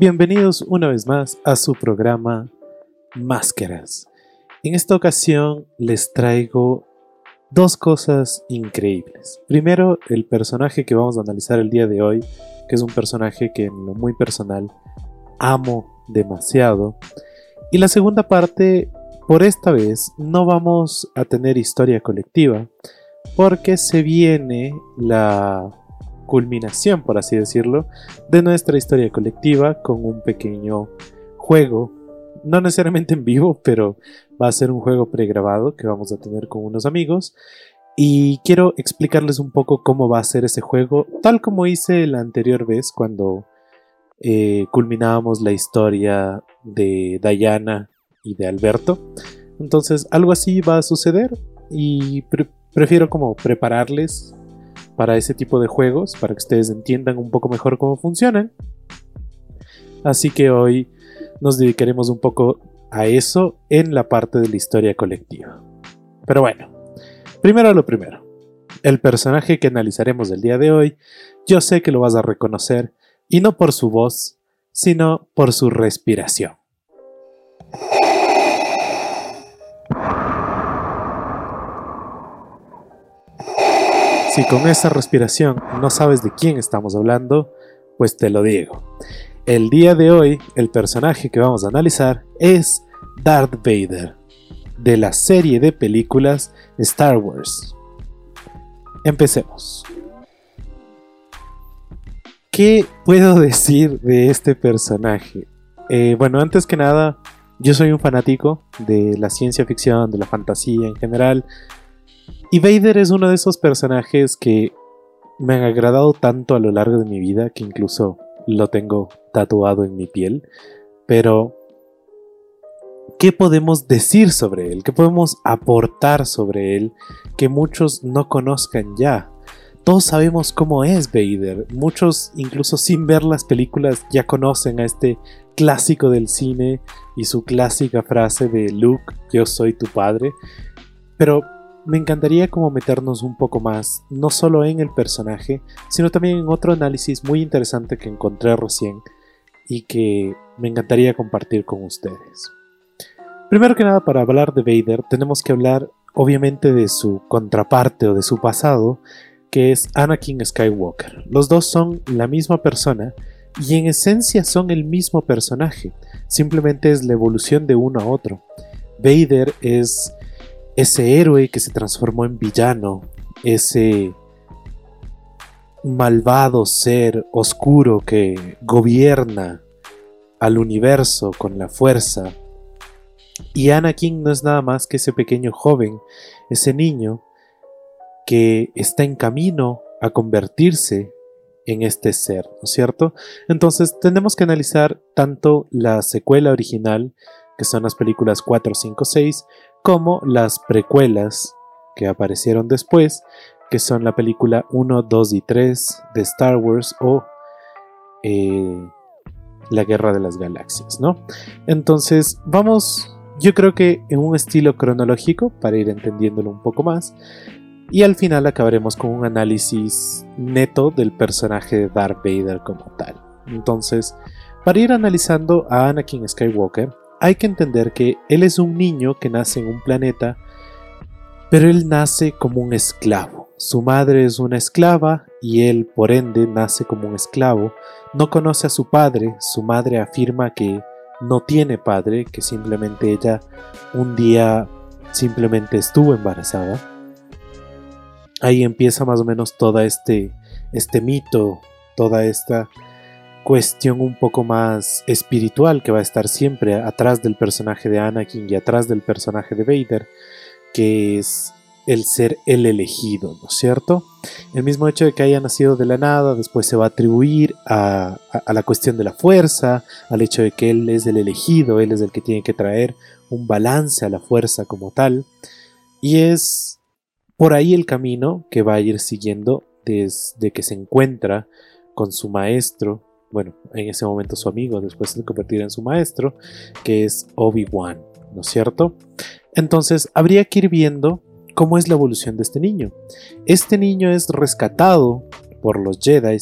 Bienvenidos una vez más a su programa Máscaras. En esta ocasión les traigo dos cosas increíbles. Primero, el personaje que vamos a analizar el día de hoy, que es un personaje que en lo muy personal amo demasiado. Y la segunda parte, por esta vez, no vamos a tener historia colectiva, porque se viene la culminación, por así decirlo, de nuestra historia colectiva con un pequeño juego, no necesariamente en vivo, pero va a ser un juego pregrabado que vamos a tener con unos amigos. Y quiero explicarles un poco cómo va a ser ese juego, tal como hice la anterior vez cuando eh, culminábamos la historia de Diana y de Alberto. Entonces algo así va a suceder y prefiero como prepararles para ese tipo de juegos, para que ustedes entiendan un poco mejor cómo funcionan. Así que hoy nos dedicaremos un poco a eso en la parte de la historia colectiva. Pero bueno, primero lo primero. El personaje que analizaremos el día de hoy, yo sé que lo vas a reconocer, y no por su voz, sino por su respiración. Si con esa respiración no sabes de quién estamos hablando, pues te lo digo. El día de hoy, el personaje que vamos a analizar es Darth Vader, de la serie de películas Star Wars. Empecemos. ¿Qué puedo decir de este personaje? Eh, bueno, antes que nada, yo soy un fanático de la ciencia ficción, de la fantasía en general, y Vader es uno de esos personajes que me han agradado tanto a lo largo de mi vida que incluso lo tengo tatuado en mi piel. Pero, ¿qué podemos decir sobre él? ¿Qué podemos aportar sobre él que muchos no conozcan ya? Todos sabemos cómo es Vader. Muchos, incluso sin ver las películas, ya conocen a este clásico del cine y su clásica frase de Luke, yo soy tu padre. Pero me encantaría como meternos un poco más, no solo en el personaje, sino también en otro análisis muy interesante que encontré recién y que me encantaría compartir con ustedes. Primero que nada, para hablar de Vader, tenemos que hablar obviamente de su contraparte o de su pasado, que es Anakin Skywalker. Los dos son la misma persona y en esencia son el mismo personaje, simplemente es la evolución de uno a otro. Vader es ese héroe que se transformó en villano, ese malvado ser oscuro que gobierna al universo con la fuerza. Y Anakin no es nada más que ese pequeño joven, ese niño que está en camino a convertirse en este ser, ¿no es cierto? Entonces tenemos que analizar tanto la secuela original, que son las películas 4, 5, 6, como las precuelas que aparecieron después, que son la película 1, 2 y 3 de Star Wars o eh, La Guerra de las Galaxias, ¿no? Entonces, vamos, yo creo que en un estilo cronológico, para ir entendiéndolo un poco más, y al final acabaremos con un análisis neto del personaje de Darth Vader como tal. Entonces, para ir analizando a Anakin Skywalker, hay que entender que él es un niño que nace en un planeta, pero él nace como un esclavo. Su madre es una esclava y él, por ende, nace como un esclavo. No conoce a su padre, su madre afirma que no tiene padre, que simplemente ella un día simplemente estuvo embarazada. Ahí empieza más o menos todo este, este mito, toda esta cuestión un poco más espiritual que va a estar siempre atrás del personaje de Anakin y atrás del personaje de Vader, que es el ser el elegido, ¿no es cierto? El mismo hecho de que haya nacido de la nada, después se va a atribuir a, la cuestión de la fuerza, al hecho de que él es el elegido, él es el que tiene que traer un balance a la fuerza como tal, y es por ahí el camino que va a ir siguiendo desde que se encuentra con su maestro bueno, en ese momento su amigo, después se convertirá en su maestro, que es Obi-Wan, ¿no es cierto? Entonces, habría que ir viendo cómo es la evolución de este niño. Este niño es rescatado por los Jedi.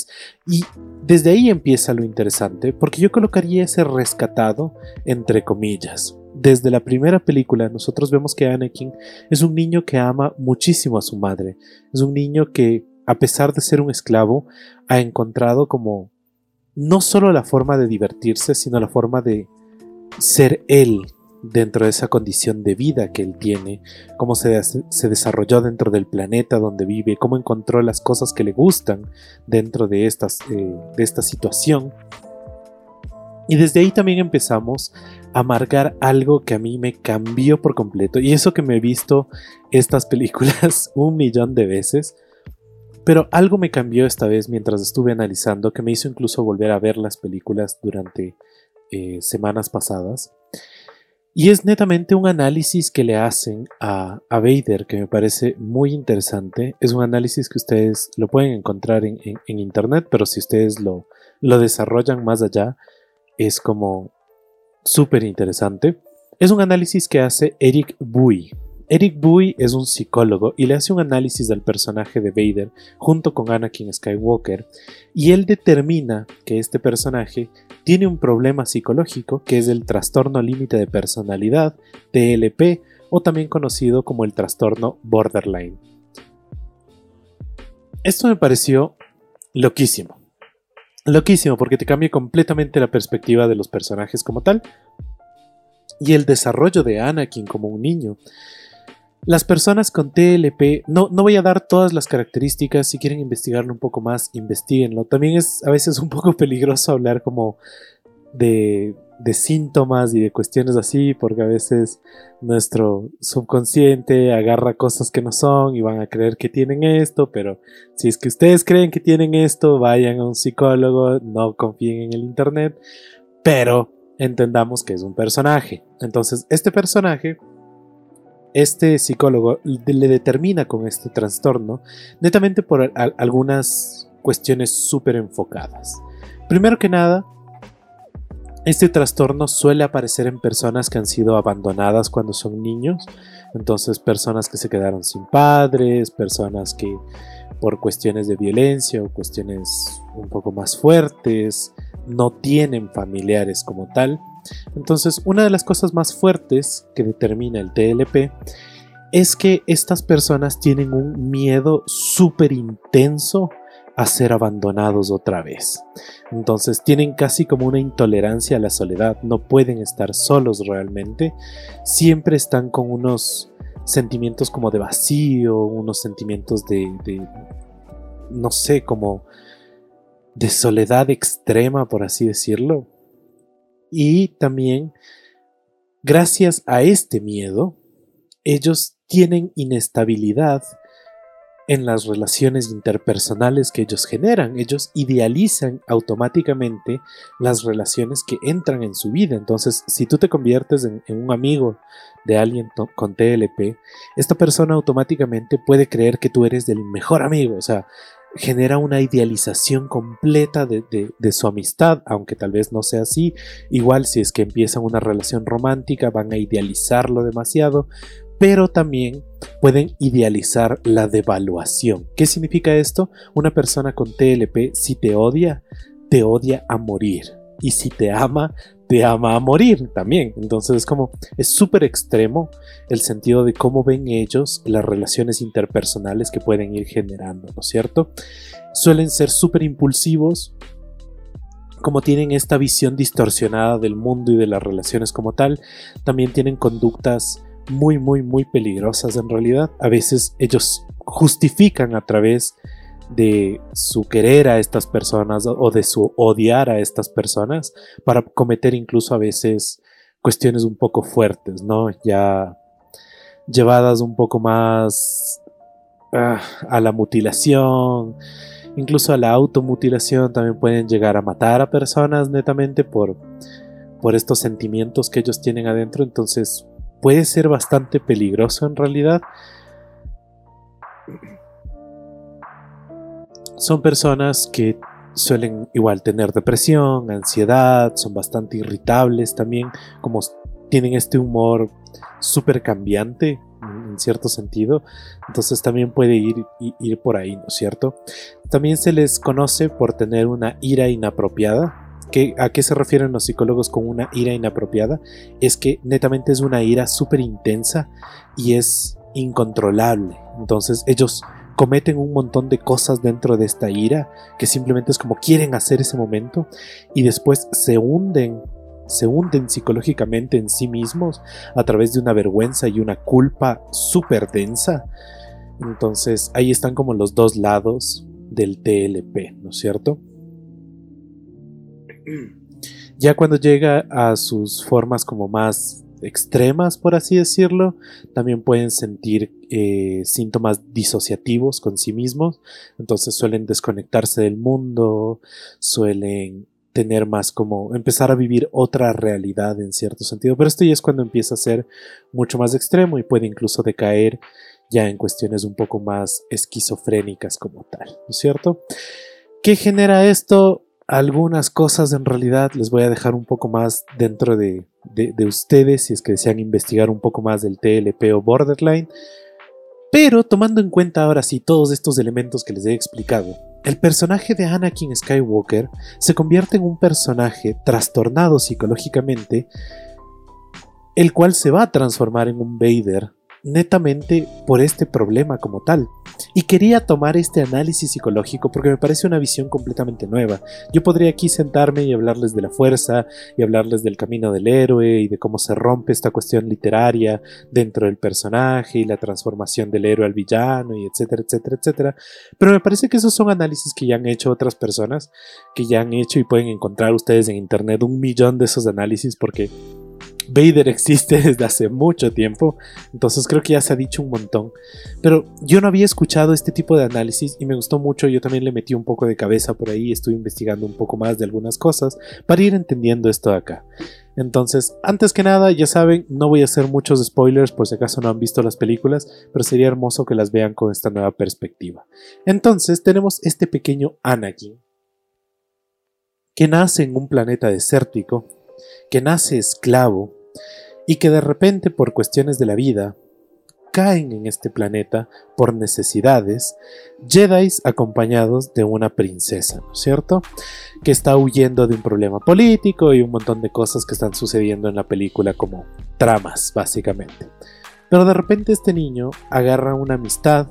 Y desde ahí empieza lo interesante, porque yo colocaría ese rescatado entre comillas. Desde la primera película nosotros vemos que Anakin es un niño que ama muchísimo a su madre. Es un niño que, a pesar de ser un esclavo, ha encontrado como no solo la forma de divertirse, sino la forma de ser él dentro de esa condición de vida que él tiene, cómo se, se, desarrolló dentro del planeta donde vive, cómo encontró las cosas que le gustan dentro de, eh, de esta situación. Y desde ahí también empezamos a marcar algo que a mí me cambió por completo. Y eso que me he visto estas películas un millón de veces. Pero algo me cambió esta vez mientras estuve analizando, que me hizo incluso volver a ver las películas durante eh, semanas pasadas. Y es netamente un análisis que le hacen a, Vader que me parece muy interesante. Es un análisis que ustedes lo pueden encontrar en, internet, pero si ustedes lo, lo desarrollan más allá, es como súper interesante. Es un análisis que hace Eric Bui. Eric Bui es un psicólogo y le hace un análisis del personaje de Vader junto con Anakin Skywalker y él determina que este personaje tiene un problema psicológico que es el trastorno límite de personalidad, TLP, o también conocido como el trastorno borderline. Esto me pareció loquísimo. Loquísimo porque te cambia completamente la perspectiva de los personajes como tal y el desarrollo de Anakin como un niño las personas con TLP, no, no voy a dar todas las características, si quieren investigarlo un poco más, investiguenlo. También es a veces un poco peligroso hablar como de, de síntomas y de cuestiones así, porque a veces nuestro subconsciente agarra cosas que no son y van a creer que tienen esto, pero si es que ustedes creen que tienen esto, vayan a un psicólogo, no confíen en el Internet, pero entendamos que es un personaje. Entonces, este personaje este psicólogo le determina con este trastorno netamente por algunas cuestiones súper enfocadas. Primero que nada, este trastorno suele aparecer en personas que han sido abandonadas cuando son niños, entonces personas que se quedaron sin padres, personas que por cuestiones de violencia o cuestiones un poco más fuertes no tienen familiares como tal. Entonces, una de las cosas más fuertes que determina el TLP es que estas personas tienen un miedo súper intenso a ser abandonados otra vez. Entonces tienen casi como una intolerancia a la soledad, no pueden estar solos realmente, siempre están con unos sentimientos como de vacío, unos sentimientos de, de no sé, como de soledad extrema, por así decirlo. Y también, gracias a este miedo, ellos tienen inestabilidad en las relaciones interpersonales que ellos generan. Ellos idealizan automáticamente las relaciones que entran en su vida. Entonces, si tú te conviertes en, un amigo de alguien con TLP, esta persona automáticamente puede creer que tú eres el mejor amigo. O sea, genera una idealización completa de, su amistad, aunque tal vez no sea así. Igual si es que empiezan una relación romántica, van a idealizarlo demasiado, pero también pueden idealizar la devaluación. ¿Qué significa esto? Una persona con TLP, si te odia, te odia a morir. Y si te ama, te ama a morir también. Entonces es como, es súper extremo el sentido de cómo ven ellos las relaciones interpersonales que pueden ir generando, ¿no es cierto? Suelen ser súper impulsivos, como tienen esta visión distorsionada del mundo y de las relaciones como tal, también tienen conductas muy, muy, muy peligrosas en realidad. A veces ellos justifican a través de su querer a estas personas o de su odiar a estas personas para cometer incluso a veces cuestiones un poco fuertes, ¿no? Ya llevadas un poco más ah, a la mutilación, incluso a la automutilación, también pueden llegar a matar a personas netamente por, por estos sentimientos que ellos tienen adentro, entonces puede ser bastante peligroso en realidad son personas que suelen igual tener depresión, ansiedad, son bastante irritables también, como tienen este humor súper cambiante, en cierto sentido. Entonces también puede ir, ir por ahí, ¿no es cierto? También se les conoce por tener una ira inapropiada. ¿A qué se refieren los psicólogos con una ira inapropiada? Es que netamente es una ira súper intensa y es incontrolable. Entonces ellos cometen un montón de cosas dentro de esta ira que simplemente es como quieren hacer ese momento y después se hunden se hunden psicológicamente en sí mismos a través de una vergüenza y una culpa súper densa. Entonces ahí están como los dos lados del TLP, ¿no es cierto? Ya cuando llega a sus formas como más extremas, por así decirlo, también pueden sentir eh, síntomas disociativos con sí mismos, entonces suelen desconectarse del mundo, suelen tener más como empezar a vivir otra realidad en cierto sentido. Pero esto ya es cuando empieza a ser mucho más extremo y puede incluso decaer ya en cuestiones un poco más esquizofrénicas como tal, ¿no es cierto? ¿Qué genera esto? Algunas cosas en realidad les voy a dejar un poco más dentro de, de ustedes si es que desean investigar un poco más del TLP o borderline. Pero tomando en cuenta ahora sí todos estos elementos que les he explicado, el personaje de Anakin Skywalker se convierte en un personaje trastornado psicológicamente, el cual se va a transformar en un Vader netamente por este problema como tal. Y quería tomar este análisis psicológico porque me parece una visión completamente nueva. Yo podría aquí sentarme y hablarles de la fuerza y hablarles del camino del héroe y de cómo se rompe esta cuestión literaria dentro del personaje y la transformación del héroe al villano y etcétera, etcétera, etcétera. Pero me parece que esos son análisis que ya han hecho otras personas, que ya han hecho y pueden encontrar ustedes en internet un millón de esos análisis porque Vader existe desde hace mucho tiempo, entonces creo que ya se ha dicho un montón. Pero yo no había escuchado este tipo de análisis y me gustó mucho, yo también le metí un poco de cabeza por ahí, estuve investigando un poco más de algunas cosas para ir entendiendo esto de acá. Entonces, antes que nada, ya saben, no voy a hacer muchos spoilers por si acaso no han visto las películas, pero sería hermoso que las vean con esta nueva perspectiva. Entonces, tenemos este pequeño Anakin, que nace en un planeta desértico, que nace esclavo, y que de repente por cuestiones de la vida caen en este planeta por necesidades, Jedi acompañados de una princesa, ¿no es cierto? Que está huyendo de un problema político y un montón de cosas que están sucediendo en la película como tramas, básicamente. Pero de repente este niño agarra una amistad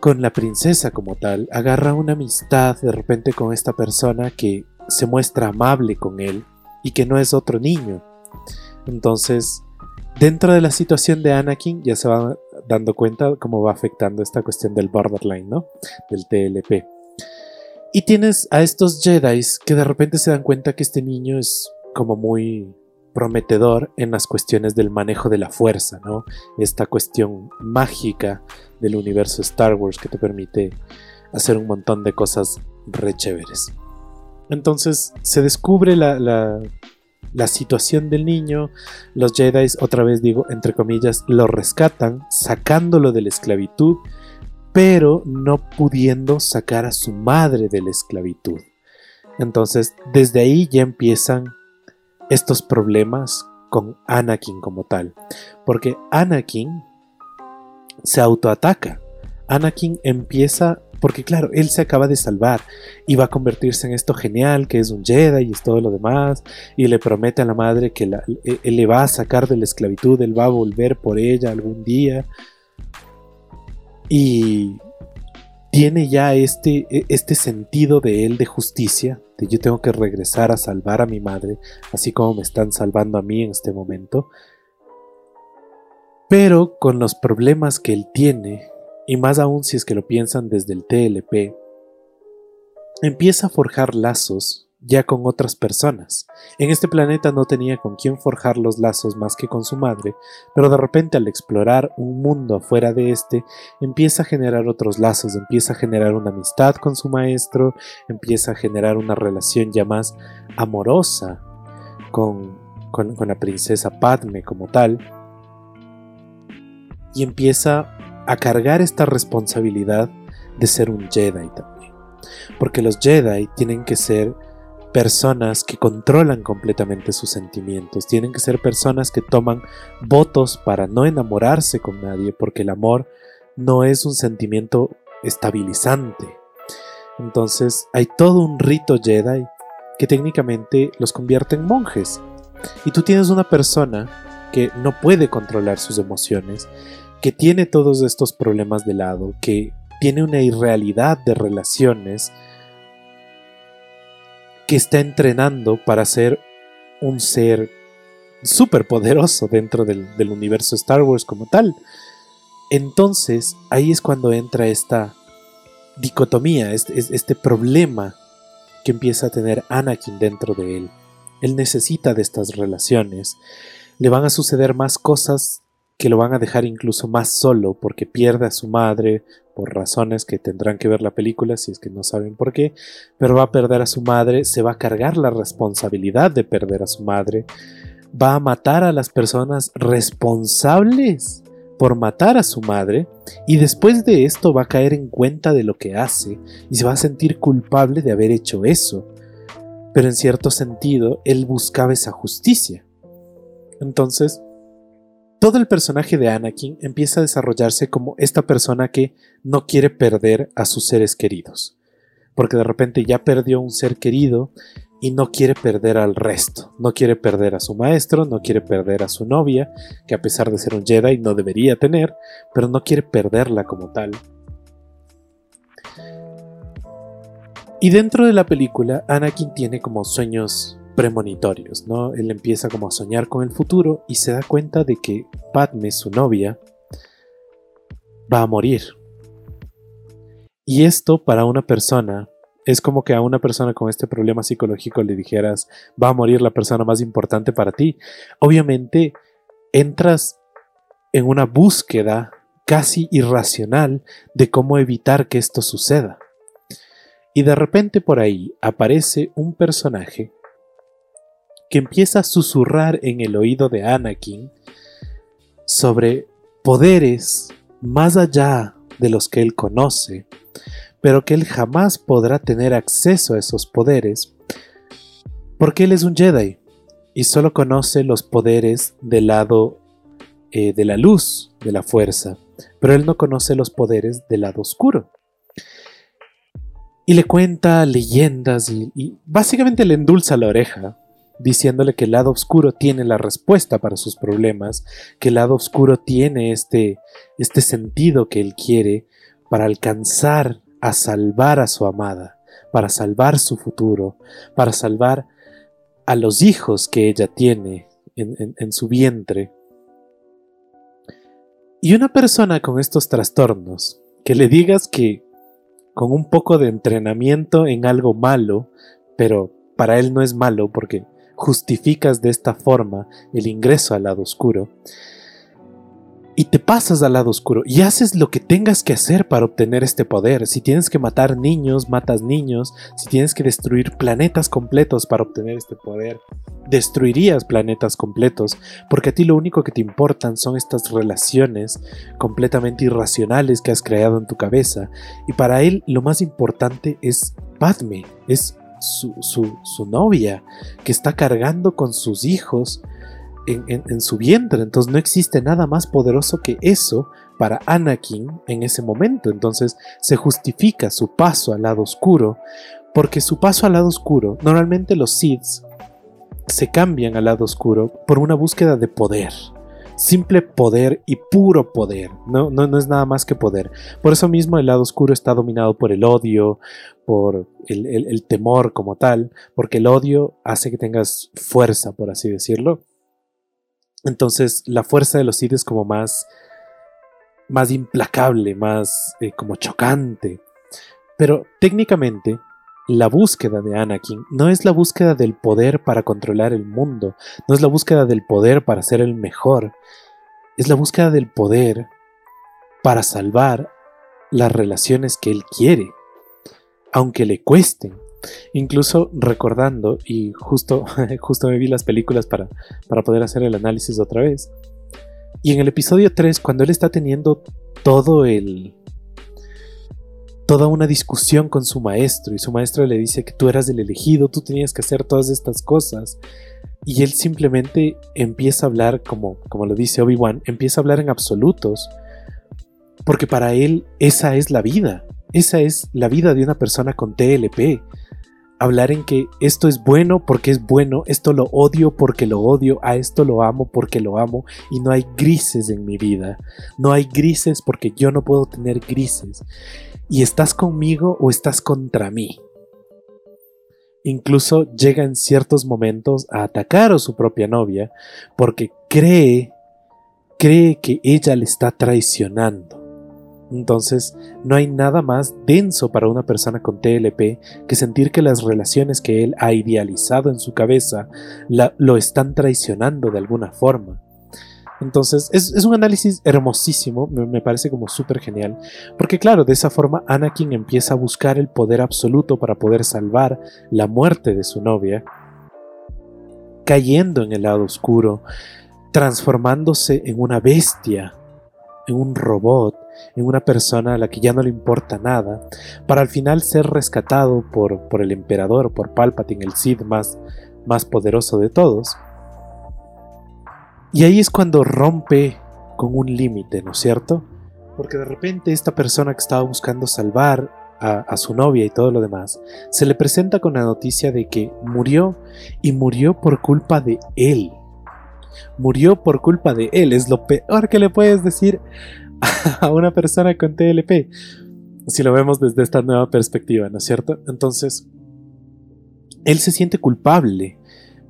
con la princesa como tal, agarra una amistad de repente con esta persona que se muestra amable con él y que no es otro niño, entonces, dentro de la situación de Anakin ya se va dando cuenta cómo va afectando esta cuestión del borderline, ¿no? Del TLP. Y tienes a estos Jedi que de repente se dan cuenta que este niño es como muy prometedor en las cuestiones del manejo de la fuerza, ¿no? Esta cuestión mágica del universo Star Wars que te permite hacer un montón de cosas re chéveres. Entonces se descubre la, la situación del niño, los Jedi, otra vez digo, entre comillas, lo rescatan, sacándolo de la esclavitud, pero no pudiendo sacar a su madre de la esclavitud. Entonces, desde ahí ya empiezan estos problemas con Anakin como tal, porque Anakin se autoataca. Anakin empieza porque claro, él se acaba de salvar y va a convertirse en esto genial, que es un Jedi y es todo lo demás, y le promete a la madre que e, él le va a sacar de la esclavitud, él va a volver por ella algún día. Y tiene ya este, e, este sentido de él de justicia, de yo tengo que regresar a salvar a mi madre, así como me están salvando a mí en este momento. Pero con los problemas que él tiene, y más aún si es que lo piensan desde el TLP, empieza a forjar lazos ya con otras personas. En este planeta no tenía con quién forjar los lazos más que con su madre, pero de repente al explorar un mundo afuera de este, empieza a generar otros lazos, empieza a generar una amistad con su maestro, empieza a generar una relación ya más amorosa con, con, con la princesa Padme como tal, y empieza a cargar esta responsabilidad de ser un Jedi también. Porque los Jedi tienen que ser personas que controlan completamente sus sentimientos, tienen que ser personas que toman votos para no enamorarse con nadie, porque el amor no es un sentimiento estabilizante. Entonces hay todo un rito Jedi que técnicamente los convierte en monjes. Y tú tienes una persona que no puede controlar sus emociones, que tiene todos estos problemas de lado, que tiene una irrealidad de relaciones, que está entrenando para ser un ser súper poderoso dentro del, universo Star Wars como tal. Entonces ahí es cuando entra esta dicotomía, este problema que empieza a tener Anakin dentro de él. Él necesita de estas relaciones. Le van a suceder más cosas que lo van a dejar incluso más solo porque pierde a su madre por razones que tendrán que ver la película si es que no saben por qué, pero va a perder a su madre, se va a cargar la responsabilidad de perder a su madre, va a matar a las personas responsables por matar a su madre y después de esto va a caer en cuenta de lo que hace y se va a sentir culpable de haber hecho eso. Pero en cierto sentido, él buscaba esa justicia. Entonces, todo el personaje de Anakin empieza a desarrollarse como esta persona que no quiere perder a sus seres queridos. Porque de repente ya perdió un ser querido y no quiere perder al resto. No quiere perder a su maestro, no quiere perder a su novia, que a pesar de ser un Jedi no debería tener, pero no quiere perderla como tal. Y dentro de la película, Anakin tiene como sueños premonitorios, ¿no? Él empieza como a soñar con el futuro y se da cuenta de que Padme, su novia, va a morir. Y esto para una persona es como que a una persona con este problema psicológico le dijeras, va a morir la persona más importante para ti. Obviamente entras en una búsqueda casi irracional de cómo evitar que esto suceda. Y de repente por ahí aparece un personaje que empieza a susurrar en el oído de Anakin sobre poderes más allá de los que él conoce, pero que él jamás podrá tener acceso a esos poderes, porque él es un Jedi y solo conoce los poderes del lado eh, de la luz, de la fuerza, pero él no conoce los poderes del lado oscuro. Y le cuenta leyendas y, y básicamente le endulza la oreja, diciéndole que el lado oscuro tiene la respuesta para sus problemas, que el lado oscuro tiene este, este sentido que él quiere para alcanzar a salvar a su amada, para salvar su futuro, para salvar a los hijos que ella tiene en, su vientre. Y una persona con estos trastornos, que le digas que con un poco de entrenamiento en algo malo, pero para él no es malo porque justificas de esta forma el ingreso al lado oscuro, y te pasas al lado oscuro y haces lo que tengas que hacer para obtener este poder. Si tienes que matar niños, matas niños. Si tienes que destruir planetas completos para obtener este poder, destruirías planetas completos, porque a ti lo único que te importan son estas relaciones completamente irracionales que has creado en tu cabeza. Y para él lo más importante es Padme, es su, su novia, que está cargando con sus hijos en, su vientre. Entonces no existe nada más poderoso que eso para Anakin en ese momento. Entonces se justifica su paso al lado oscuro. Porque su paso al lado oscuro, normalmente los Sith se cambian al lado oscuro por una búsqueda de poder. Simple poder y puro poder. No, no, no es nada más que poder. Por eso mismo el lado oscuro está dominado por el odio, por el, el temor como tal, porque el odio hace que tengas fuerza, por así decirlo entonces la fuerza de los Sith es como más, más implacable, más eh, como chocante. Pero técnicamente la búsqueda de Anakin no es la búsqueda del poder para controlar el mundo, no es la búsqueda del poder para ser el mejor, es la búsqueda del poder para salvar las relaciones que él quiere, aunque le cuesten, Incluso recordando, y justo, justo me vi las películas para, para poder hacer el análisis otra vez. Y en el episodio 3, cuando él está teniendo todo el. Toda una discusión con su maestro y su maestro le dice que tú eras el elegido, tú tenías que hacer todas estas cosas. Y él simplemente empieza a hablar, como, como lo dice Obi-Wan, empieza a hablar en absolutos, porque para él esa es la vida, esa es la vida de una persona con TLP hablar en que esto es bueno porque es bueno, esto lo odio porque lo odio, a esto lo amo porque lo amo y no hay grises en mi vida. No hay grises porque yo no puedo tener grises. Y estás conmigo o estás contra mí. Incluso llega en ciertos momentos a atacar a su propia novia porque cree cree que ella le está traicionando. Entonces, no hay nada más denso para una persona con TLP que sentir que las relaciones que él ha idealizado en su cabeza lo están traicionando de alguna forma. Entonces, es, un análisis hermosísimo, me, parece como súper genial, porque claro, de esa forma Anakin empieza a buscar el poder absoluto para poder salvar la muerte de su novia, cayendo en el lado oscuro, transformándose en una bestia, en un robot, en una persona a la que ya no le importa nada, para al final ser rescatado por, por el emperador, por Palpatine, el Sith más, más poderoso de todos. Y ahí es cuando rompe con un límite, ¿no es cierto? Porque de repente esta persona que estaba buscando salvar a, su novia y todo lo demás, se le presenta con la noticia de que murió y murió por culpa de él. Murió por culpa de él, es lo peor que le puedes decir a una persona con TLP, si lo vemos desde esta nueva perspectiva, ¿no es cierto? Entonces, él se siente culpable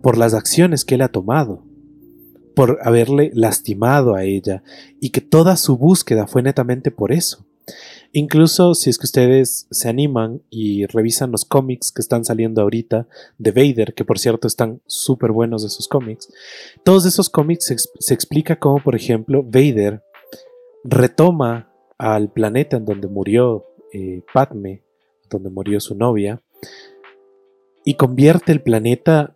por las acciones que él ha tomado, por haberle lastimado a ella, y que toda su búsqueda fue netamente por eso. Incluso si es que ustedes se animan y revisan los cómics que están saliendo ahorita de Vader, que por cierto están súper buenos esos cómics, todos esos cómics se, explica cómo, por ejemplo, Vader retoma al planeta en donde murió eh, Padme, donde murió su novia, y convierte el planeta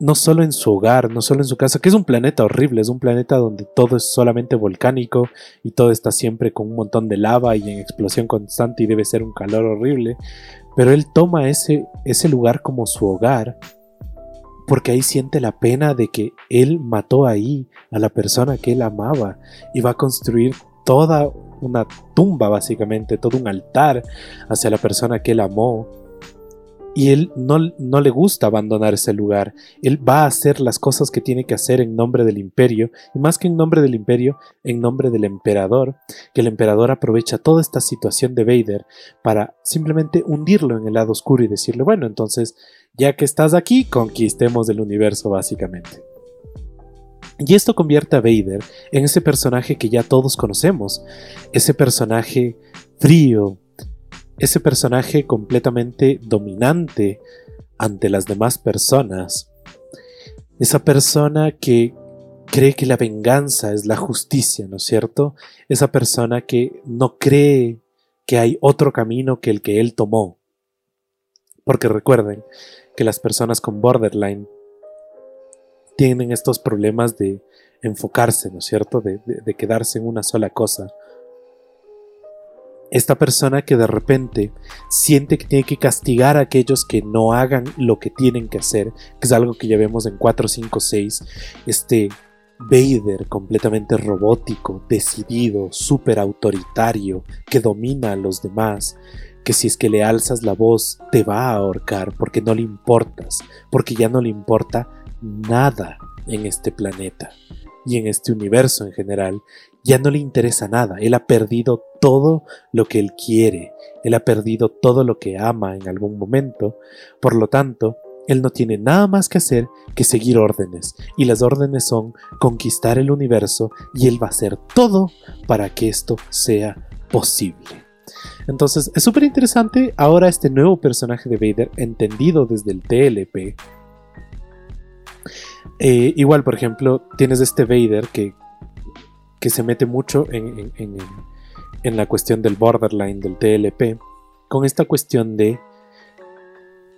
no solo en su hogar, no solo en su casa, que es un planeta horrible, es un planeta donde todo es solamente volcánico y todo está siempre con un montón de lava y en explosión constante y debe ser un calor horrible, pero él toma ese, ese lugar como su hogar porque ahí siente la pena de que él mató ahí a la persona que él amaba y va a construir toda una tumba básicamente, todo un altar hacia la persona que él amó. Y él no, no, le gusta abandonar ese lugar. Él va a hacer las cosas que tiene que hacer en nombre del imperio. Y más que en nombre del imperio, en nombre del emperador. Que el emperador aprovecha toda esta situación de Vader para simplemente hundirlo en el lado oscuro y decirle, bueno, entonces ya que estás aquí, conquistemos el universo básicamente. Y esto convierte a Vader en ese personaje que ya todos conocemos, ese personaje frío, ese personaje completamente dominante ante las demás personas, esa persona que cree que la venganza es la justicia, ¿no es cierto? Esa persona que no cree que hay otro camino que el que él tomó. Porque recuerden, que las personas con borderline tienen estos problemas de enfocarse, ¿no es cierto? De, quedarse en una sola cosa. Esta persona que de repente siente que tiene que castigar a aquellos que no hagan lo que tienen que hacer, que es algo que ya vemos en 4, 5, 6, este Vader completamente robótico, decidido, súper autoritario, que domina a los demás, que si es que le alzas la voz te va a ahorcar porque no le importas, porque ya no le importa nada en este planeta y en este universo en general, ya no le interesa nada, él ha perdido todo lo que él quiere, él ha perdido todo lo que ama en algún momento, por lo tanto, él no tiene nada más que hacer que seguir órdenes, y las órdenes son conquistar el universo y él va a hacer todo para que esto sea posible. Entonces es súper interesante ahora este nuevo personaje de Vader entendido desde el TLP. Eh, igual, por ejemplo, tienes este Vader que, que se mete mucho en, en, la cuestión del borderline del TLP, con esta cuestión de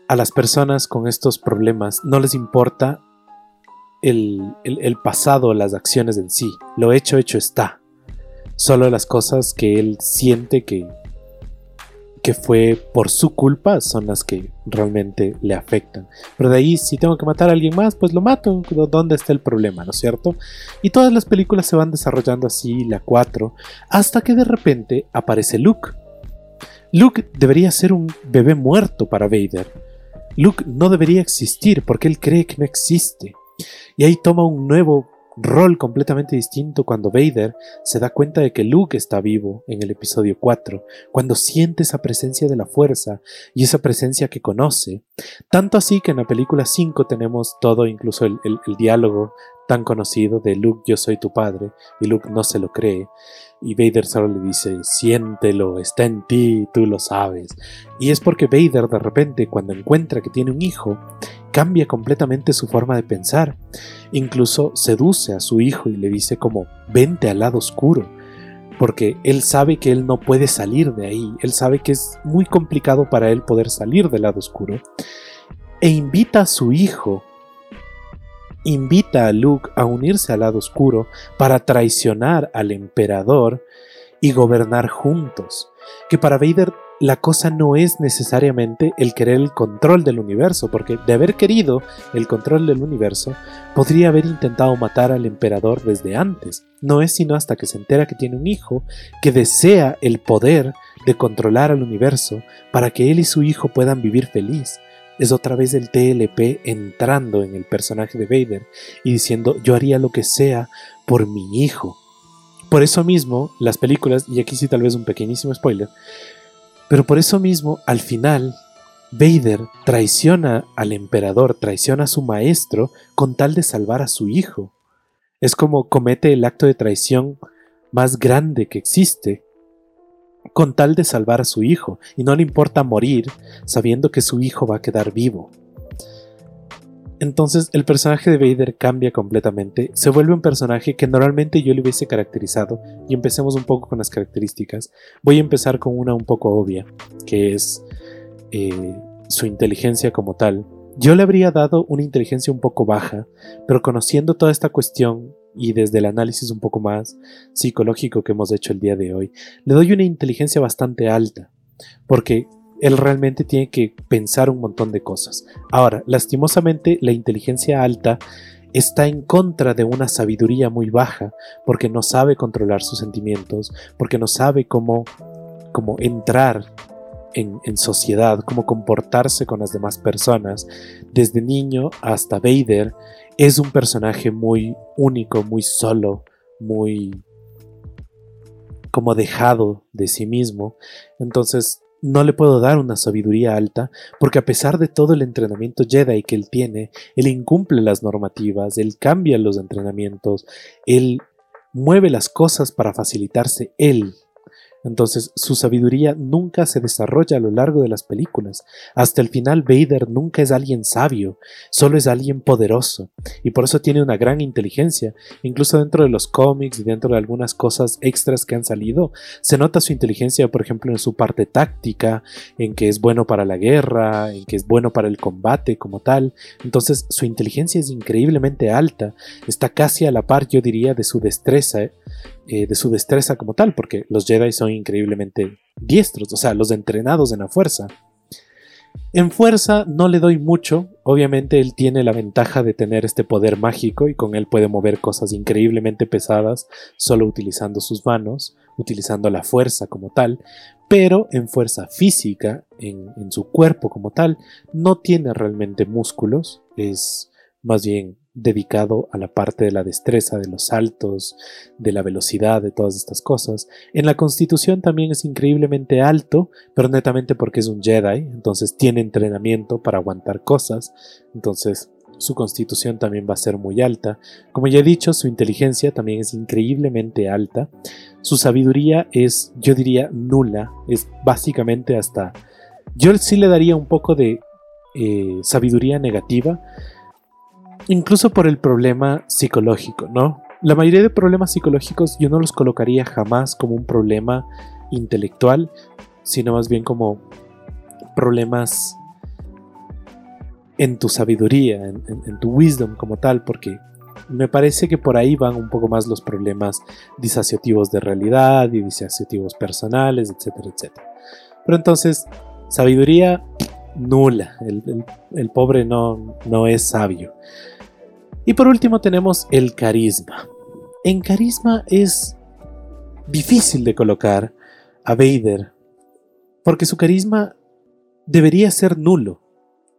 a las personas con estos problemas no les importa el, el, el pasado, las acciones en sí, lo hecho, hecho está. Solo las cosas que él siente que, que fue por su culpa son las que realmente le afectan. Pero de ahí, si tengo que matar a alguien más, pues lo mato. ¿Dónde está el problema, no es cierto? Y todas las películas se van desarrollando así, la 4, hasta que de repente aparece Luke. Luke debería ser un bebé muerto para Vader. Luke no debería existir porque él cree que no existe. Y ahí toma un nuevo rol completamente distinto cuando Vader se da cuenta de que Luke está vivo en el episodio 4, cuando siente esa presencia de la fuerza y esa presencia que conoce. Tanto así que en la película 5 tenemos todo, incluso el, diálogo tan conocido de Luke, yo soy tu padre, y Luke no se lo cree. Y Vader solo le dice, siéntelo, está en ti, tú lo sabes. Y es porque Vader de repente, cuando encuentra que tiene un hijo, cambia completamente su forma de pensar. Incluso seduce a su hijo y le dice como, vente al lado oscuro. Porque él sabe que él no puede salir de ahí, él sabe que es muy complicado para él poder salir del lado oscuro. E invita a su hijo invita a Luke a unirse al lado oscuro para traicionar al emperador y gobernar juntos. Que para Vader la cosa no es necesariamente el querer el control del universo, porque de haber querido el control del universo, podría haber intentado matar al emperador desde antes. No es sino hasta que se entera que tiene un hijo que desea el poder de controlar al universo para que él y su hijo puedan vivir feliz. Es otra vez el TLP entrando en el personaje de Vader y diciendo yo haría lo que sea por mi hijo. Por eso mismo, las películas, y aquí sí tal vez un pequeñísimo spoiler, pero por eso mismo, al final, Vader traiciona al emperador, traiciona a su maestro con tal de salvar a su hijo. Es como comete el acto de traición más grande que existe, con tal de salvar a su hijo, y no le importa morir sabiendo que su hijo va a quedar vivo. Entonces el personaje de Vader cambia completamente, se vuelve un personaje que normalmente yo le hubiese caracterizado, y empecemos un poco con las características. Voy a empezar con una un poco obvia, que es eh, su inteligencia como tal. Yo le habría dado una inteligencia un poco baja, pero conociendo toda esta cuestión y desde el análisis un poco más psicológico que hemos hecho el día de hoy, le doy una inteligencia bastante alta, porque él realmente tiene que pensar un montón de cosas. Ahora, lastimosamente, la inteligencia alta está en contra de una sabiduría muy baja, porque no sabe controlar sus sentimientos, porque no sabe cómo, cómo entrar en, en, sociedad, cómo comportarse con las demás personas. Desde niño hasta Vader es un personaje muy único, muy solo, muy como dejado de sí mismo. Entonces no le puedo dar una sabiduría alta, porque a pesar de todo el entrenamiento Jedi que él tiene, él incumple las normativas, él cambia los entrenamientos, él mueve las cosas para facilitarse él entonces su sabiduría nunca se desarrolla a lo largo de las películas. Hasta el final Vader nunca es alguien sabio, solo es alguien poderoso. Y por eso tiene una gran inteligencia. Incluso dentro de los cómics y dentro de algunas cosas extras que han salido, se nota su inteligencia, por ejemplo, en su parte táctica, en que es bueno para la guerra, en que es bueno para el combate como tal. Entonces su inteligencia es increíblemente alta. Está casi a la par, yo diría, de su destreza. ¿eh? Eh, de su destreza como tal, porque los Jedi son increíblemente diestros, o sea, los entrenados en la fuerza. En fuerza no le doy mucho, obviamente él tiene la ventaja de tener este poder mágico y con él puede mover cosas increíblemente pesadas solo utilizando sus manos, utilizando la fuerza como tal, pero en fuerza física, en, en su cuerpo como tal, no tiene realmente músculos, es más bien dedicado a la parte de la destreza, de los saltos, de la velocidad, de todas estas cosas. En la constitución también es increíblemente alto, pero netamente porque es un Jedi, entonces tiene entrenamiento para aguantar cosas, entonces su constitución también va a ser muy alta. Como ya he dicho, su inteligencia también es increíblemente alta. Su sabiduría es, yo diría, nula, es básicamente hasta... Yo sí le daría un poco de eh, sabiduría negativa, incluso por el problema psicológico, ¿no? La mayoría de problemas psicológicos yo no los colocaría jamás como un problema intelectual, sino más bien como problemas en tu sabiduría, en, tu wisdom como tal, porque me parece que por ahí van un poco más los problemas disociativos de realidad y disociativos personales, etcétera, etcétera. Pero entonces, sabiduría nula. El, pobre no, no es sabio. Y por último tenemos el carisma. En carisma es difícil de colocar a Vader, porque su carisma debería ser nulo.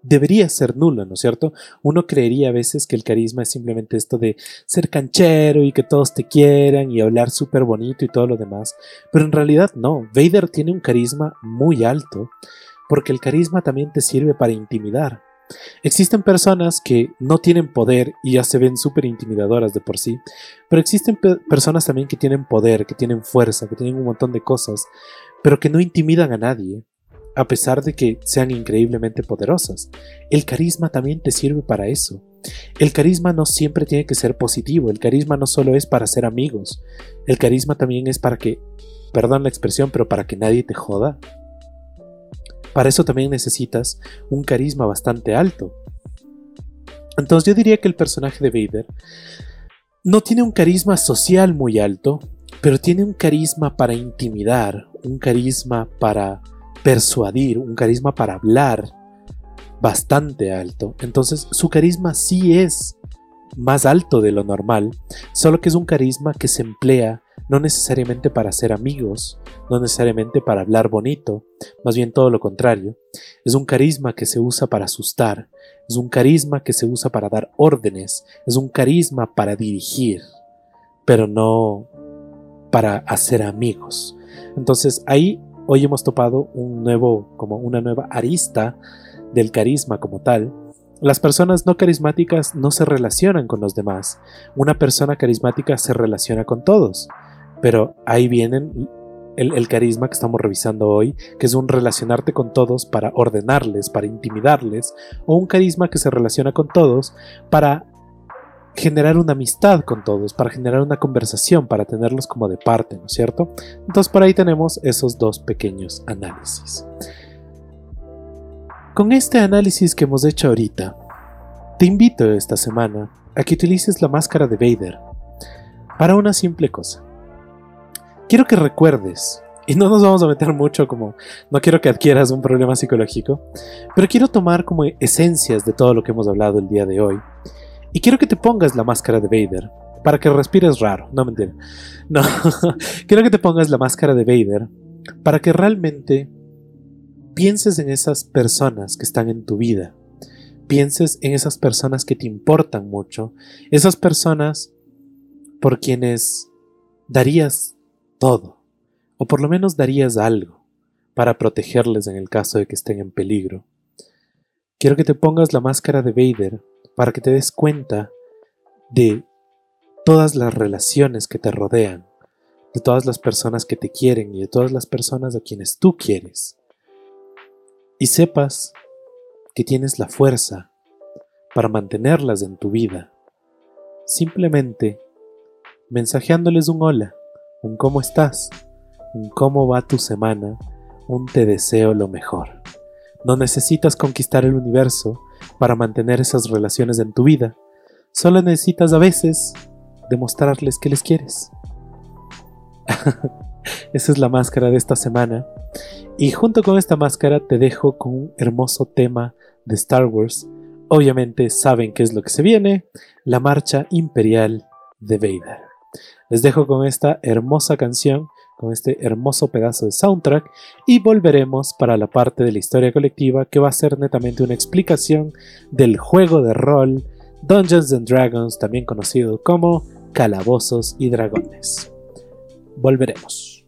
Debería ser nulo, ¿no es cierto? Uno creería a veces que el carisma es simplemente esto de ser canchero y que todos te quieran y hablar súper bonito y todo lo demás. Pero en realidad no, Vader tiene un carisma muy alto, porque el carisma también te sirve para intimidar. Existen personas que no tienen poder y ya se ven súper intimidadoras de por sí, pero existen personas también que tienen poder, que tienen fuerza, que tienen un montón de cosas, pero que no intimidan a nadie, a pesar de que sean increíblemente poderosas. El carisma también te sirve para eso. El carisma no siempre tiene que ser positivo, el carisma no solo es para ser amigos, el carisma también es para que, perdón la expresión, pero para que nadie te joda. Para eso también necesitas un carisma bastante alto. Entonces yo diría que el personaje de Vader no tiene un carisma social muy alto, pero tiene un carisma para intimidar, un carisma para persuadir, un carisma para hablar bastante alto. Entonces su carisma sí es más alto de lo normal, solo que es un carisma que se emplea no necesariamente para ser amigos, no necesariamente para hablar bonito, más bien todo lo contrario. Es un carisma que se usa para asustar, es un carisma que se usa para dar órdenes, es un carisma para dirigir, pero no para hacer amigos. Entonces ahí hoy hemos topado un nuevo, como una nueva arista del carisma como tal, las personas no carismáticas no se relacionan con los demás. Una persona carismática se relaciona con todos. Pero ahí vienen el, carisma que estamos revisando hoy, que es un relacionarte con todos para ordenarles, para intimidarles, o un carisma que se relaciona con todos para generar una amistad con todos, para generar una conversación, para tenerlos como de parte, ¿no es cierto? Entonces por ahí tenemos esos dos pequeños análisis. Con este análisis que hemos hecho ahorita, te invito esta semana a que utilices la máscara de Vader para una simple cosa quiero que recuerdes, y no nos vamos a meter mucho como, no quiero que adquieras un problema psicológico, pero quiero tomar como esencias de todo lo que hemos hablado el día de hoy, y quiero que te pongas la máscara de Vader, para que respires raro, no mentira, no, quiero que te pongas la máscara de Vader, para que realmente pienses en esas personas que están en tu vida, pienses en esas personas que te importan mucho, esas personas por quienes darías todo, o por lo menos darías algo para protegerles en el caso de que estén en peligro. Quiero que te pongas la máscara de Vader para que te des cuenta de todas las relaciones que te rodean, de todas las personas que te quieren y de todas las personas a quienes tú quieres. Y sepas que tienes la fuerza para mantenerlas en tu vida, simplemente mensajeándoles un hola un cómo estás, un cómo va tu semana, un te deseo lo mejor. No necesitas conquistar el universo para mantener esas relaciones en tu vida, solo necesitas a veces demostrarles que les quieres. Esa es la máscara de esta semana. Y junto con esta máscara te dejo con un hermoso tema de Star Wars. Obviamente saben qué es lo que se viene, la marcha imperial de Vader. Les dejo con esta hermosa canción, con este hermoso pedazo de soundtrack y volveremos para la parte de la historia colectiva que va a ser netamente una explicación del juego de rol Dungeons and Dragons, también conocido como Calabozos y Dragones. Volveremos.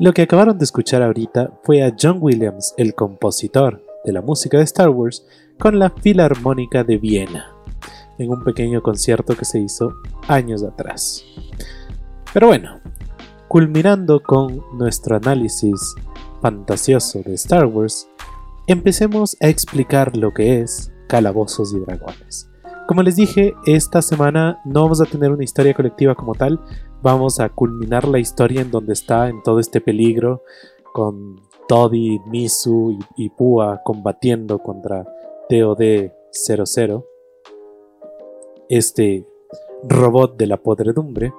Lo que acabaron de escuchar ahorita fue a John Williams, el compositor de la música de Star Wars, con la Filarmónica de Viena, en un pequeño concierto que se hizo años atrás. Pero bueno, culminando con nuestro análisis fantasioso de Star Wars, empecemos a explicar lo que es Calabozos y Dragones. Como les dije, esta semana no vamos a tener una historia colectiva como tal, vamos a culminar la historia en donde está en todo este peligro con Toddy, Misu y, Pua combatiendo contra TOD-00, este robot de la podredumbre.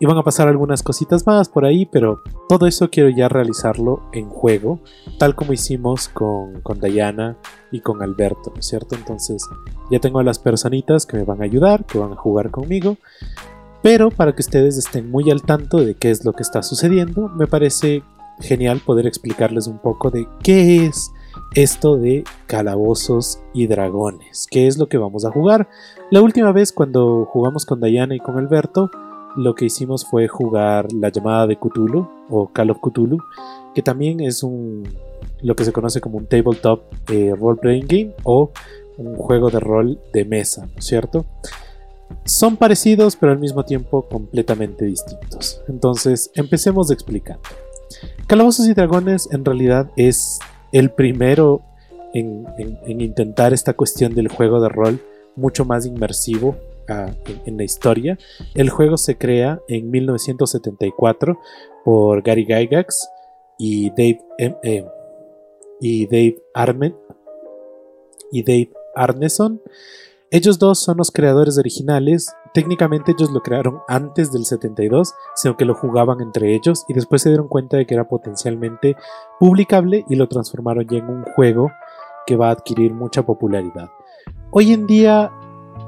Y van a pasar algunas cositas más por ahí, pero todo eso quiero ya realizarlo en juego, tal como hicimos con, con Diana y con Alberto, ¿no es cierto? Entonces ya tengo a las personitas que me van a ayudar, que van a jugar conmigo. Pero para que ustedes estén muy al tanto de qué es lo que está sucediendo, me parece genial poder explicarles un poco de qué es esto de calabozos y dragones, qué es lo que vamos a jugar. La última vez cuando jugamos con Diana y con Alberto, lo que hicimos fue jugar la llamada de Cthulhu o Call of Cthulhu, que también es un lo que se conoce como un tabletop eh, role playing game o un juego de rol de mesa, ¿cierto? Son parecidos pero al mismo tiempo completamente distintos. Entonces, empecemos explicando. Calabozos y Dragones en realidad es el primero en, intentar esta cuestión del juego de rol mucho más inmersivo ah, en, la historia. El juego se crea en 1974 por Gary Gygax y Dave, eh, y Dave Armen y Dave Arneson. Ellos dos son los creadores originales Técnicamente ellos lo crearon antes del 72, sino que lo jugaban entre ellos y después se dieron cuenta de que era potencialmente publicable y lo transformaron ya en un juego que va a adquirir mucha popularidad. Hoy en día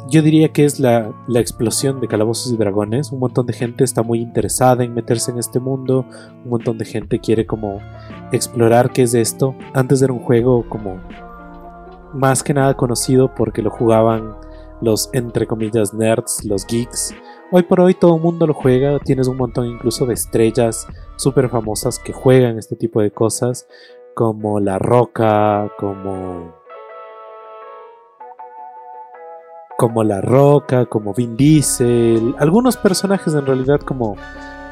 yo diría que es la, explosión de Calabozos y Dragones. Un montón de gente está muy interesada en meterse en este mundo. Un montón de gente quiere como explorar qué es esto. Antes era un juego como más que nada conocido porque lo jugaban los entre comillas nerds, los geeks. Hoy por hoy todo el mundo lo juega, tienes un montón incluso de estrellas súper famosas que juegan este tipo de cosas, como La Roca, como... Como La Roca, como Vin Diesel, algunos personajes en realidad como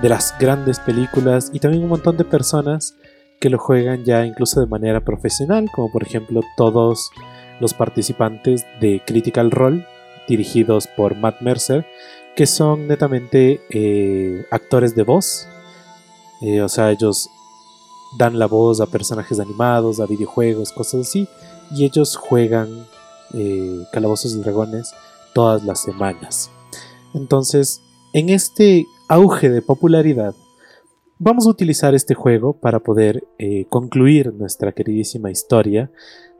de las grandes películas y también un montón de personas que lo juegan ya incluso de manera profesional, como por ejemplo todos los participantes de Critical Role, dirigidos por Matt Mercer, que son netamente eh, actores de voz. Eh, o sea, ellos dan la voz a personajes animados, a videojuegos, cosas así. Y ellos juegan eh, Calabozos y Dragones todas las semanas. Entonces, en este auge de popularidad, vamos a utilizar este juego para poder concluir nuestra queridísima historia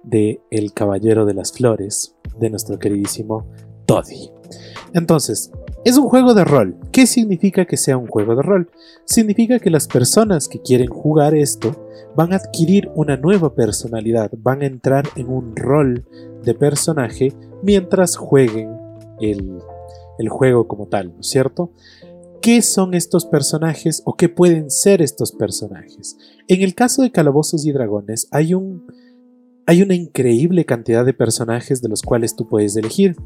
de El Caballero de las Flores, de nuestro queridísimo Toddy. Entonces, es un juego de rol. ¿Qué significa que sea un juego de rol? Significa que las personas que quieren jugar esto van a adquirir una nueva personalidad, van a entrar en un rol de personaje mientras jueguen el, el juego como tal, ¿no es cierto? ¿Qué son estos personajes o qué pueden ser estos personajes? En el caso de Calabozos y Dragones hay un hay una increíble cantidad de personajes de los cuales tú puedes elegir,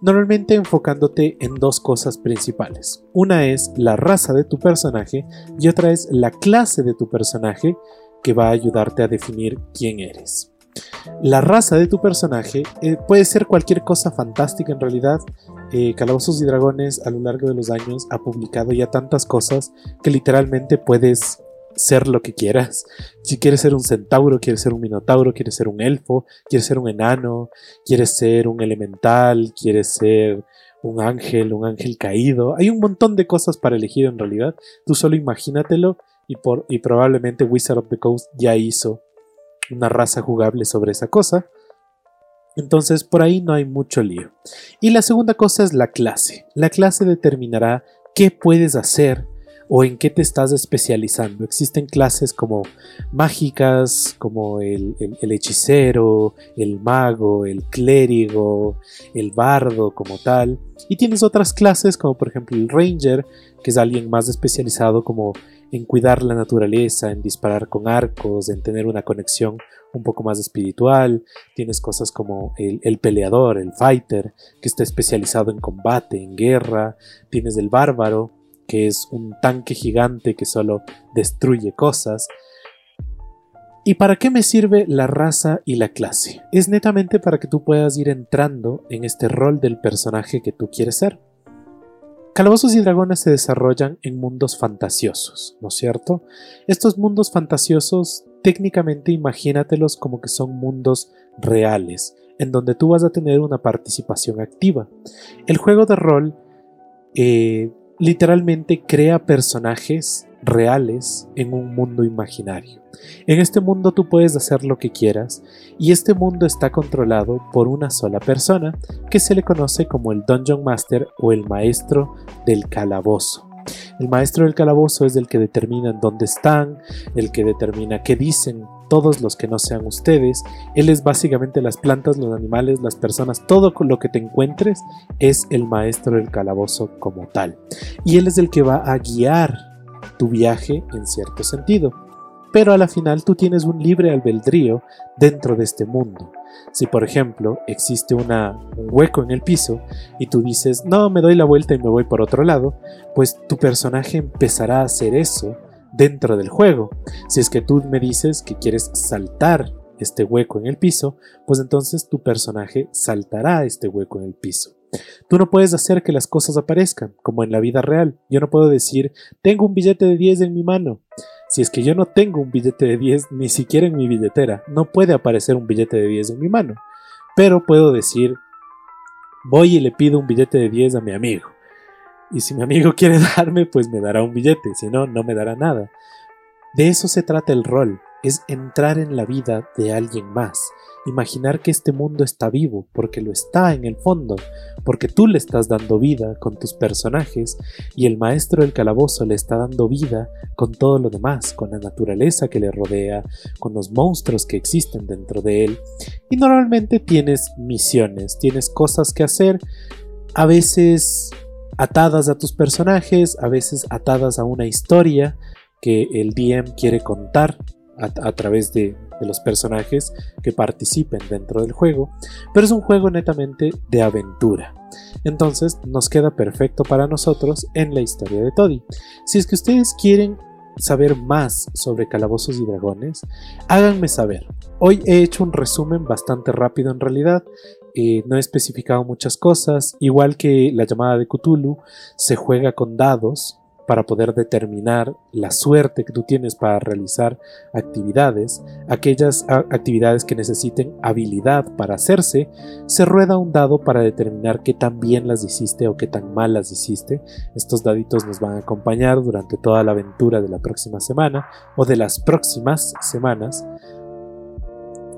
normalmente enfocándote en dos cosas principales. Una es la raza de tu personaje y otra es la clase de tu personaje que va a ayudarte a definir quién eres. La raza de tu personaje eh, puede ser cualquier cosa fantástica en realidad. Eh, Calabozos y Dragones a lo largo de los años ha publicado ya tantas cosas que literalmente puedes ser lo que quieras. Si quieres ser un centauro, quieres ser un minotauro, quieres ser un elfo, quieres ser un enano, quieres ser un elemental, quieres ser un ángel, un ángel caído. Hay un montón de cosas para elegir en realidad. Tú solo imagínatelo y, y probablemente Wizard of the Coast ya hizo una raza jugable sobre esa cosa. Entonces por ahí no hay mucho lío. Y la segunda cosa es la clase. La clase determinará qué puedes hacer o en qué te estás especializando. Existen clases como mágicas, como el, hechicero, el mago, el clérigo, el bardo como tal. Y tienes otras clases como por ejemplo el ranger, que es alguien más especializado como en cuidar la naturaleza, en disparar con arcos, en tener una conexión un poco más espiritual. Tienes cosas como el, el, peleador, el fighter, que está especializado en combate, en guerra. Tienes el bárbaro, que es un tanque gigante que solo destruye cosas. ¿Y para qué me sirve la raza y la clase? Es netamente para que tú puedas ir entrando en este rol del personaje que tú quieres ser. Calabozos y dragones se desarrollan en mundos fantasiosos, ¿no es cierto? Estos mundos fantasiosos, técnicamente imagínatelos como que son mundos reales, en donde tú vas a tener una participación activa. El juego de rol eh, literalmente crea personajes reales en un mundo imaginario. En este mundo tú puedes hacer lo que quieras y este mundo está controlado por una sola persona que se le conoce como el Dungeon Master o el maestro del calabozo. El maestro del calabozo es el que determina dónde están, el que determina qué dicen todos los que no sean ustedes. Él es básicamente las plantas, los animales, las personas, todo lo que te encuentres es el maestro del calabozo como tal. Y él es el que va a guiar tu viaje en cierto sentido. Pero a la final tú tienes un libre albedrío dentro de este mundo. Si por ejemplo existe un hueco en el piso y tú dices, no, me doy la vuelta y me voy por otro lado, pues tu personaje empezará a hacer eso dentro del juego. Si es que tú me dices que quieres saltar este hueco en el piso, pues entonces tu personaje saltará este hueco en el piso. Tú no puedes hacer que las cosas aparezcan, como en la vida real. Yo no puedo decir, tengo un billete de 10 en mi mano. Si es que yo no tengo un billete de 10 ni siquiera en mi billetera, no puede aparecer un billete de 10 en mi mano. Pero puedo decir, voy y le pido un billete de 10 a mi amigo. Y si mi amigo quiere darme, pues me dará un billete, si no, no me dará nada. De eso se trata el rol, es entrar en la vida de alguien más, imaginar que este mundo está vivo, porque lo está en el fondo, porque tú le estás dando vida con tus personajes y el maestro del calabozo le está dando vida con todo lo demás, con la naturaleza que le rodea, con los monstruos que existen dentro de él. Y normalmente tienes misiones, tienes cosas que hacer, a veces atadas a tus personajes, a veces atadas a una historia que el DM quiere contar a, través de, los personajes que participen dentro del juego, pero es un juego netamente de aventura. Entonces nos queda perfecto para nosotros en la historia de Toddy. Si es que ustedes quieren saber más sobre calabozos y dragones, háganme saber. Hoy he hecho un resumen bastante rápido en realidad, eh, no he especificado muchas cosas, igual que la llamada de Cthulhu, se juega con dados, para poder determinar la suerte que tú tienes para realizar actividades, aquellas actividades que necesiten habilidad para hacerse, se rueda un dado para determinar qué tan bien las hiciste o qué tan mal las hiciste. Estos daditos nos van a acompañar durante toda la aventura de la próxima semana o de las próximas semanas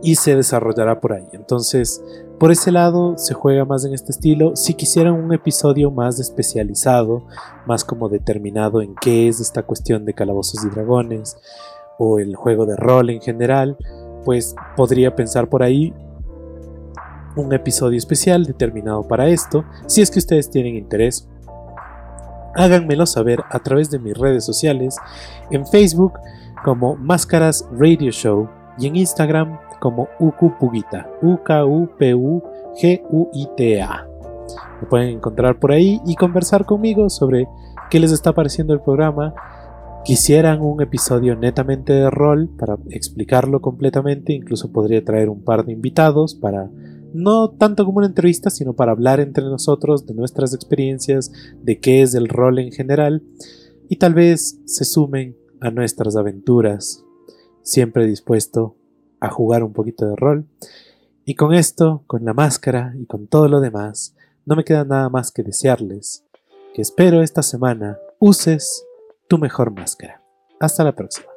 y se desarrollará por ahí. Entonces, por ese lado se juega más en este estilo. Si quisieran un episodio más especializado, más como determinado en qué es esta cuestión de calabozos y dragones o el juego de rol en general, pues podría pensar por ahí un episodio especial determinado para esto. Si es que ustedes tienen interés, háganmelo saber a través de mis redes sociales, en Facebook como Máscaras Radio Show y en Instagram como Ukupugita, U-K-U-P-U-G-U-I-T-A. Me pueden encontrar por ahí y conversar conmigo sobre qué les está pareciendo el programa. Quisieran un episodio netamente de rol para explicarlo completamente, incluso podría traer un par de invitados para no tanto como una entrevista, sino para hablar entre nosotros de nuestras experiencias, de qué es el rol en general y tal vez se sumen a nuestras aventuras, siempre dispuesto a jugar un poquito de rol. Y con esto, con la máscara y con todo lo demás, no me queda nada más que desearles que espero esta semana uses tu mejor máscara. Hasta la próxima.